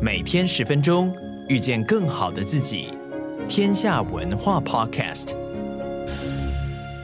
每天十分钟，遇见更好的自己。天下文化 Podcast。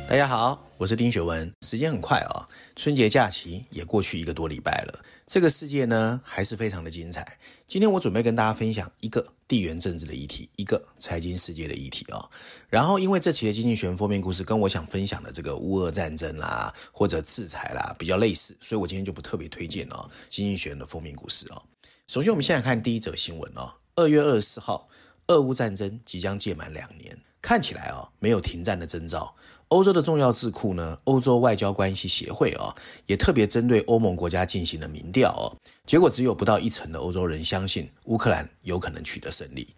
大家好，我是丁学文。时间很快啊、春节假期也过去一个多礼拜了。这个世界呢，还是非常的精彩。今天我准备跟大家分享一个地缘政治的议题，一个财经世界的议题啊、然后，因为这期的经济学人封面故事跟我想分享的这个乌俄战争啦，或者制裁啦比较类似，所以我今天就不特别推荐哦经济学人的封面故事哦。首先，我们现在看第一则新闻哦，二月二十四号，俄乌战争即将届满两年，看起来哦没有停战的征兆。欧洲的重要智库呢，欧洲外交关系协会哦，也特别针对欧盟国家进行了民调哦，结果只有不到一成的欧洲人相信乌克兰有可能取得胜利。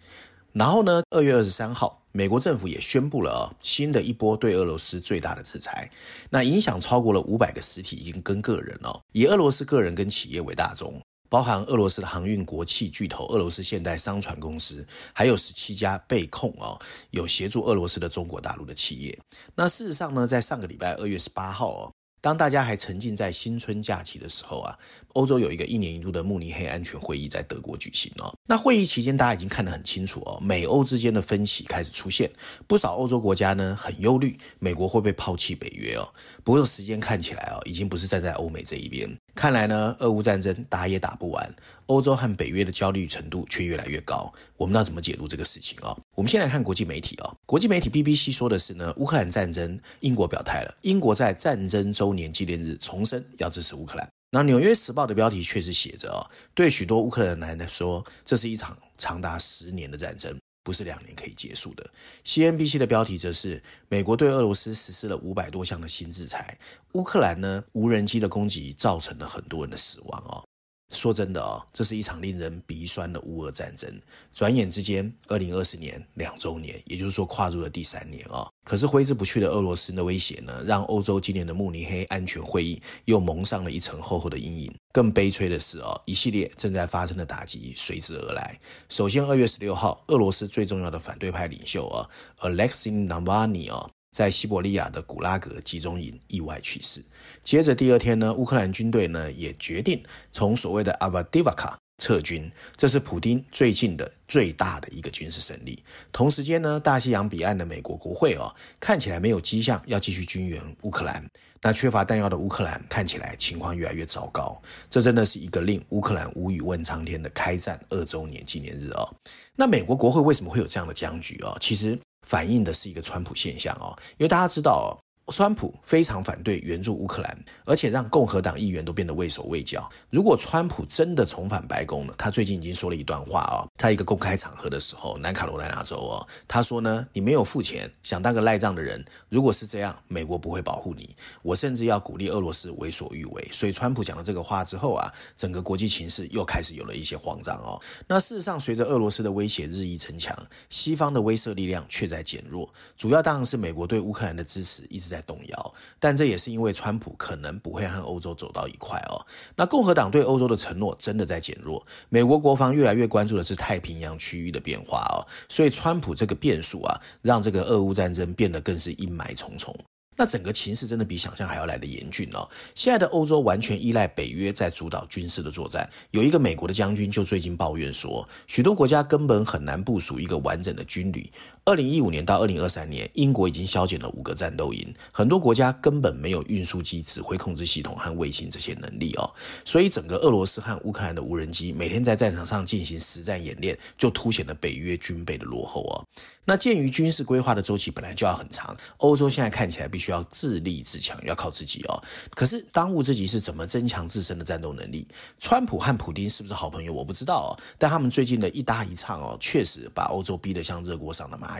然后呢，二月二十三号，美国政府也宣布了哦，新的一波对俄罗斯最大的制裁，那影响超过了五百个实体跟个人哦，以俄罗斯个人跟企业为大宗。包含俄罗斯的航运国企巨头俄罗斯现代商船公司，还有十七家被控哦有协助俄罗斯的中国大陆的企业。那事实上呢，在上个礼拜二月十八号哦。当大家还沉浸在新春假期的时候啊，欧洲有一个一年一度的慕尼黑安全会议在德国举行哦。那会议期间，大家已经看得很清楚哦，美欧之间的分歧开始出现，不少欧洲国家呢很忧虑美国会不会抛弃北约哦。不过时间看起来哦，已经不是站在欧美这一边，看来呢，俄乌战争打也打不完，欧洲和北约的焦虑程度却越来越高。我们要怎么解读这个事情哦？我们先来看国际媒体哦，国际媒体 BBC 说的是呢，乌克兰战争，英国表态了，英国在战争周年纪念日重申要支持乌克兰。那《纽约时报》的标题确实写着哦，对许多乌克兰人来说，这是一场长达十年的战争，不是两年可以结束的。CNBC 的标题则是美国对俄罗斯实施了五百多项的新制裁，乌克兰呢，无人机的攻击造成了很多人的死亡哦。说真的哦，这是一场令人鼻酸的乌俄战争。转眼之间，二零二四年两周年，也就是说跨入了第三年哦。可是挥之不去的俄罗斯的威胁呢，让欧洲今年的慕尼黑安全会议又蒙上了一层厚厚的阴影。更悲催的是哦，一系列正在发生的打击随之而来。首先，二月十六号，俄罗斯最重要的反对派领袖啊，Alexei Navalny 哦。在西伯利亚的古拉格集中营意外去世。接着第二天呢，乌克兰军队呢也决定从所谓的阿瓦迪瓦卡撤军，这是普丁最近的最大的一个军事胜利。同时间呢，大西洋彼岸的美国国会哦，看起来没有迹象要继续军援乌克兰。那缺乏弹药的乌克兰看起来情况越来越糟糕。这真的是一个令乌克兰无语问苍天的开战二周年纪念日哦。那美国国会为什么会有这样的僵局哦？其实。反映的是一个川普现象哦，因为大家知道。川普非常反对援助乌克兰，而且让共和党议员都变得畏手畏脚。如果川普真的重返白宫了，他最近已经说了一段话哦，在一个公开场合的时候，南卡罗来纳州哦，他说呢，你没有付钱，想当个赖账的人，如果是这样，美国不会保护你，我甚至要鼓励俄罗斯为所欲为。所以川普讲了这个话之后啊，整个国际情势又开始有了一些慌张哦。那事实上，随着俄罗斯的威胁日益增强，西方的威慑力量却在减弱，主要当然是美国对乌克兰的支持一直在动摇，但这也是因为川普可能不会和欧洲走到一块哦。那共和党对欧洲的承诺真的在减弱，美国国防越来越关注的是太平洋区域的变化哦。所以川普这个变数啊，让这个俄乌战争变得更是阴霾重重。那整个情势真的比想象还要来得严峻哦。现在的欧洲完全依赖北约在主导军事的作战。有一个美国的将军就最近抱怨说，许多国家根本很难部署一个完整的军旅。二零一五年到二零二三年，英国已经削减了五个战斗营，很多国家根本没有运输机、指挥控制系统和卫星这些能力哦。所以整个俄罗斯和乌克兰的无人机每天在战场上进行实战演练，就凸显了北约军备的落后哦。那鉴于军事规划的周期本来就要很长，欧洲现在看起来必须。要自立自强，要靠自己哦。可是当务之急是怎么增强自身的战斗能力？川普和普丁是不是好朋友？我不知道哦。但他们最近的一搭一唱哦，确实把欧洲逼得像热锅上的蚂蚁。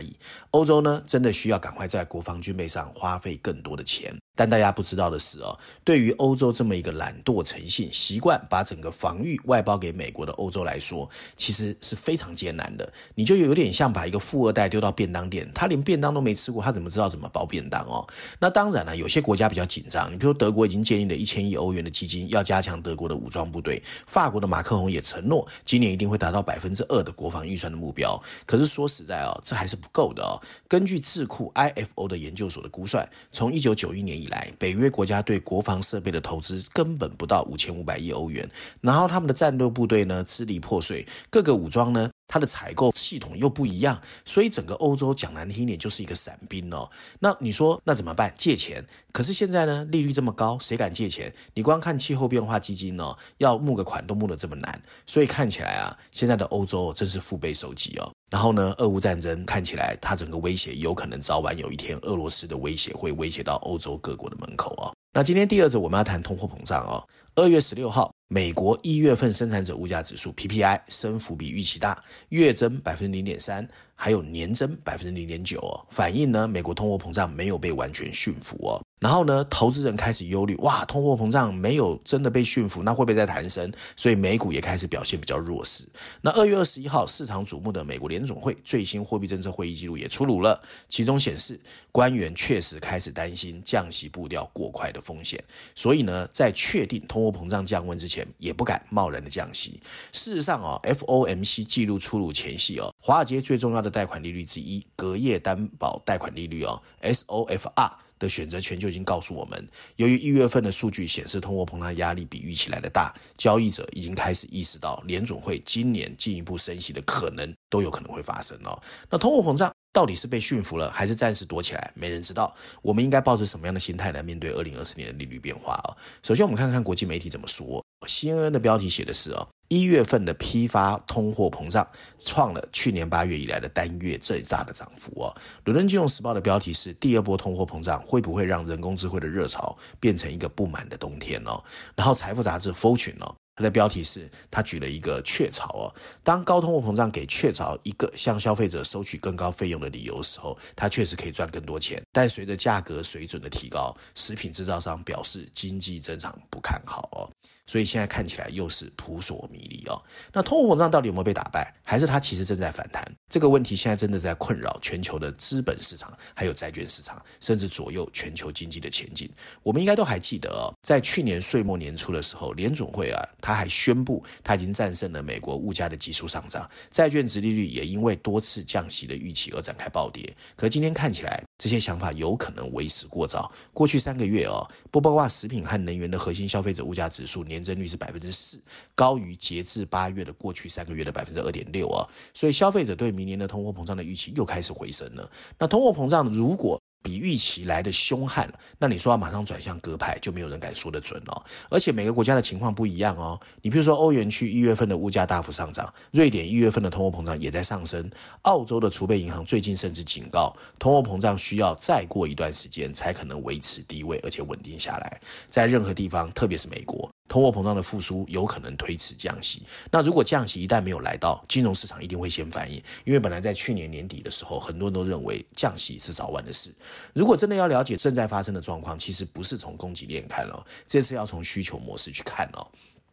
欧洲呢，真的需要赶快在国防军备上花费更多的钱。但大家不知道的是哦，对于欧洲这么一个懒惰诚信、习惯把整个防御外包给美国的欧洲来说，其实是非常艰难的。你就有点像把一个富二代丢到便当店，他连便当都没吃过，他怎么知道怎么包便当哦？那当然了，有些国家比较紧张，你比如德国已经建立了一千亿欧元的基金，要加强德国的武装部队。法国的马克宏也承诺，今年一定会达到百分之二的国防预算的目标。可是说实在哦，这还是不够的哦。根据智库 IFO 的研究所的估算，从一九九一年以来，北约国家对国防设备的投资根本不到五千五百亿欧元，然后他们的战斗部队呢支离破碎，各个武装呢。它的采购系统又不一样，所以整个欧洲讲难听一点就是一个散兵哦。那你说那怎么办？借钱？可是现在呢，利率这么高，谁敢借钱？你光看气候变化基金哦，要募个款都募得这么难，所以看起来啊，现在的欧洲真是腹背受敌哦。然后呢，俄乌战争看起来它整个威胁有可能早晚有一天，俄罗斯的威胁会威胁到欧洲各国的门口哦。那今天第二则我们要谈通货膨胀哦。二月十六号，美国一月份生产者物价指数 PPI 升幅比预期大，月增百分之零点三。还有年增百分之零点九哦，反映呢，美国通货膨胀没有被完全驯服哦。然后呢，投资人开始忧虑，哇，通货膨胀没有真的被驯服，那会不会再弹升？所以美股也开始表现比较弱势。那二月二十一号，市场瞩目的美国联总会最新货币政策会议记录也出炉了，其中显示官员确实开始担心降息步调过快的风险，所以呢，在确定通货膨胀降温之前，也不敢贸然的降息。事实上哦，FOMC 记录出炉前夕哦，华尔街最重要的。贷款利率之一，隔夜担保贷款利率哦，SOFR 的选择权就已经告诉我们，由于一月份的数据显示通货膨胀压力比预期来的大，交易者已经开始意识到联总会今年进一步升息的可能都有可能会发生哦。那通货膨胀到底是被驯服了，还是暂时躲起来？没人知道。我们应该抱着什么样的心态来面对二零二四年的利率变化哦？首先，我们看看国际媒体怎么说。CNN 的标题写的是哦。一月份的批发通货膨胀创了去年八月以来的单月最大的涨幅哦。伦敦金融时报的标题是：第二波通货膨胀会不会让人工智慧的热潮变成一个不满的冬天哦？然后财富杂志 Fortune 哦。的标题是，他举了一个雀巢哦，当高通货膨胀给雀巢一个向消费者收取更高费用的理由的时候，它确实可以赚更多钱。但随着价格水准的提高，食品制造商表示经济增长不看好哦，所以现在看起来又是扑朔迷离哦。那通货膨胀到底有没有被打败，还是它其实正在反弹？这个问题现在真的在困扰全球的资本市场，还有债券市场，甚至左右全球经济的前景。我们应该都还记得哦，在去年岁末年初的时候，联总会啊，他还宣布，他已经战胜了美国物价的急速上涨，债券殖利率也因为多次降息的预期而展开暴跌。可今天看起来，这些想法有可能为时过早。过去三个月哦，不包括食品和能源的核心消费者物价指数年增率是百分之四，高于截至八月的过去三个月的百分之二点六哦。所以消费者对明年的通货膨胀的预期又开始回升了。那通货膨胀如果比预期来的凶悍，那你说要马上转向鸽派，就没有人敢说得准哦。而且每个国家的情况不一样哦。你比如说欧元区一月份的物价大幅上涨，瑞典一月份的通货膨胀也在上升，澳洲的储备银行最近甚至警告，通货膨胀需要再过一段时间才可能维持低位，而且稳定下来。在任何地方，特别是美国。通货膨胀的复苏有可能推迟降息。那如果降息一旦没有来到，金融市场一定会先反应，因为本来在去年年底的时候，很多人都认为降息是早晚的事。如果真的要了解正在发生的状况，其实不是从供给链看哦，这次要从需求模式去看哦。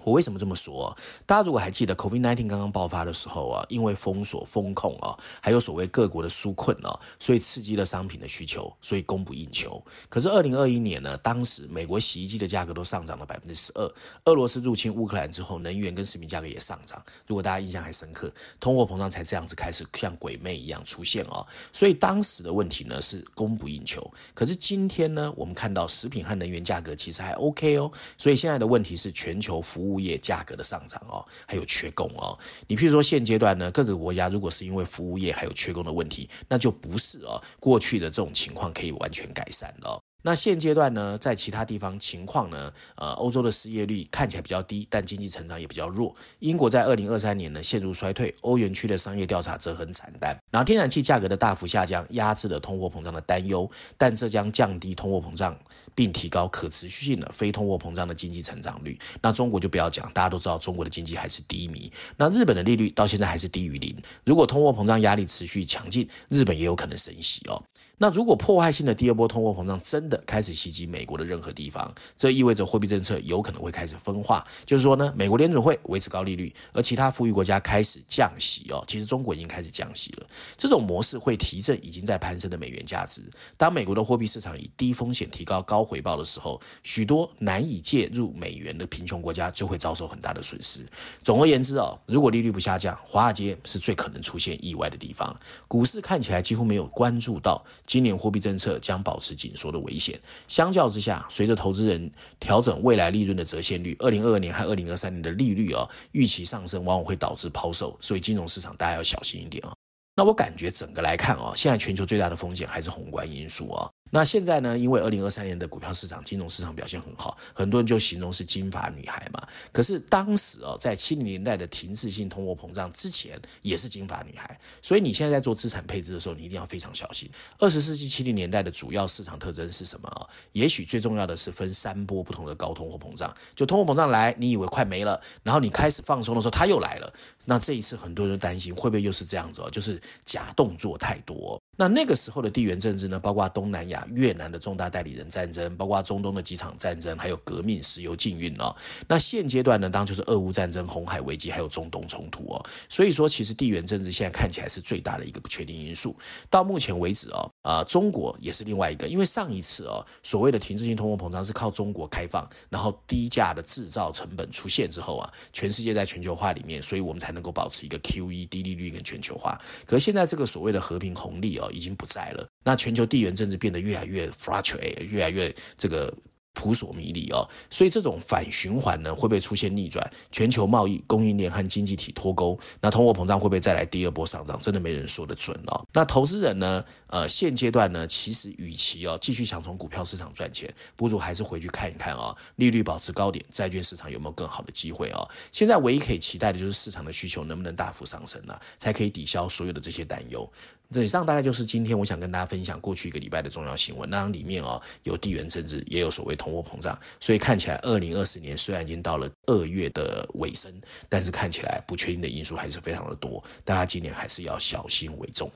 我为什么这么说？大家如果还记得 COVID-19 刚刚爆发的时候啊，因为封锁、封控啊，还有所谓各国的纾困啊，所以刺激了商品的需求，所以供不应求。可是二零二一年呢，当时美国洗衣机的价格都上涨了百分之十二，俄罗斯入侵乌克兰之后，能源跟食品价格也上涨。如果大家印象还深刻，通货膨胀才这样子开始像鬼魅一样出现啊。所以当时的问题呢是供不应求。可是今天呢，我们看到食品和能源价格其实还 OK 哦。所以现在的问题是全球服务。物业价格的上涨哦，还有缺工哦。你譬如说现阶段呢，各个国家如果是因为服务业还有缺工的问题，那就不是哦，过去的这种情况可以完全改善了。那现阶段呢，在其他地方情况呢，呃，欧洲的失业率看起来比较低，但经济成长也比较弱。英国在二零二三年呢陷入衰退，欧元区的商业调查则很惨淡。然后天然气价格的大幅下降，压制了通货膨胀的担忧，但这将降低通货膨胀，并提高可持续性的非通货膨胀的经济成长率。那中国就不要讲，大家都知道中国的经济还是低迷。那日本的利率到现在还是低于零。如果通货膨胀压力持续强劲，日本也有可能升息哦。那如果破坏性的第二波通货膨胀真的开始袭击美国的任何地方，这意味着货币政策有可能会开始分化。就是说呢，美国联准会维持高利率，而其他富裕国家开始降息哦。其实中国已经开始降息了，这种模式会提振已经在攀升的美元价值。当美国的货币市场以低风险提高高回报的时候，许多难以介入美元的贫穷国家就会遭受很大的损失。总而言之哦，如果利率不下降，华尔街是最可能出现意外的地方。股市看起来几乎没有关注到。今年货币政策将保持紧缩的危险相较之下，随着投资人调整未来利润的折现率，二零二二年和二零二三年的利率啊预期上升，往往会导致抛售。所以金融市场大家要小心一点啊。那我感觉整个来看啊，现在全球最大的风险还是宏观因素啊。那现在呢？因为二零二三年的股票市场、金融市场表现很好，很多人就形容是金发女孩嘛。可是当时哦，在七零年代的停滞性通货膨胀之前，也是金发女孩。所以你现在在做资产配置的时候，你一定要非常小心。二十世纪七零年代的主要市场特征是什么啊？也许最重要的是分三波不同的高通货膨胀。就通货膨胀来，你以为快没了，然后你开始放松的时候，它又来了。那这一次很多人担心会不会又是这样子哦？就是假动作太多。那那个时候的地缘政治呢，包括东南亚、越南的重大代理人战争，包括中东的几场战争，还有革命、石油禁运哦，那现阶段呢，当就是俄乌战争、红海危机，还有中东冲突哦。所以说其实地缘政治现在看起来是最大的一个不确定因素。到目前为止哦，啊，中国也是另外一个，因为上一次哦，所谓的停滞性通货膨胀是靠中国开放，然后低价的制造成本出现之后啊，全世界在全球化里面，所以我们才能够保持一个 QE 低利率跟全球化。可是现在这个所谓的和平红利哦。已经不在了。那全球地缘政治变得越来越 fracture 越来越这个扑朔迷离哦。所以这种反循环呢会不会出现逆转？全球贸易供应链和经济体脱钩那通货膨胀会不会再来第二波上涨？真的没人说得准哦。那投资人呢呃现阶段呢其实与其哦继续想从股票市场赚钱不如还是回去看一看啊利率保持高点债券市场有没有更好的机会哦。现在唯一可以期待的就是市场的需求能不能大幅上升呢才可以抵消所有的这些担忧。以上大概就是今天我想跟大家分享过去一个礼拜的重要新闻。那里面哦，有地缘政治，也有所谓通货膨胀，所以看起来二零二四年虽然已经到了二月的尾声，但是看起来不确定的因素还是非常的多，大家今年还是要小心为重。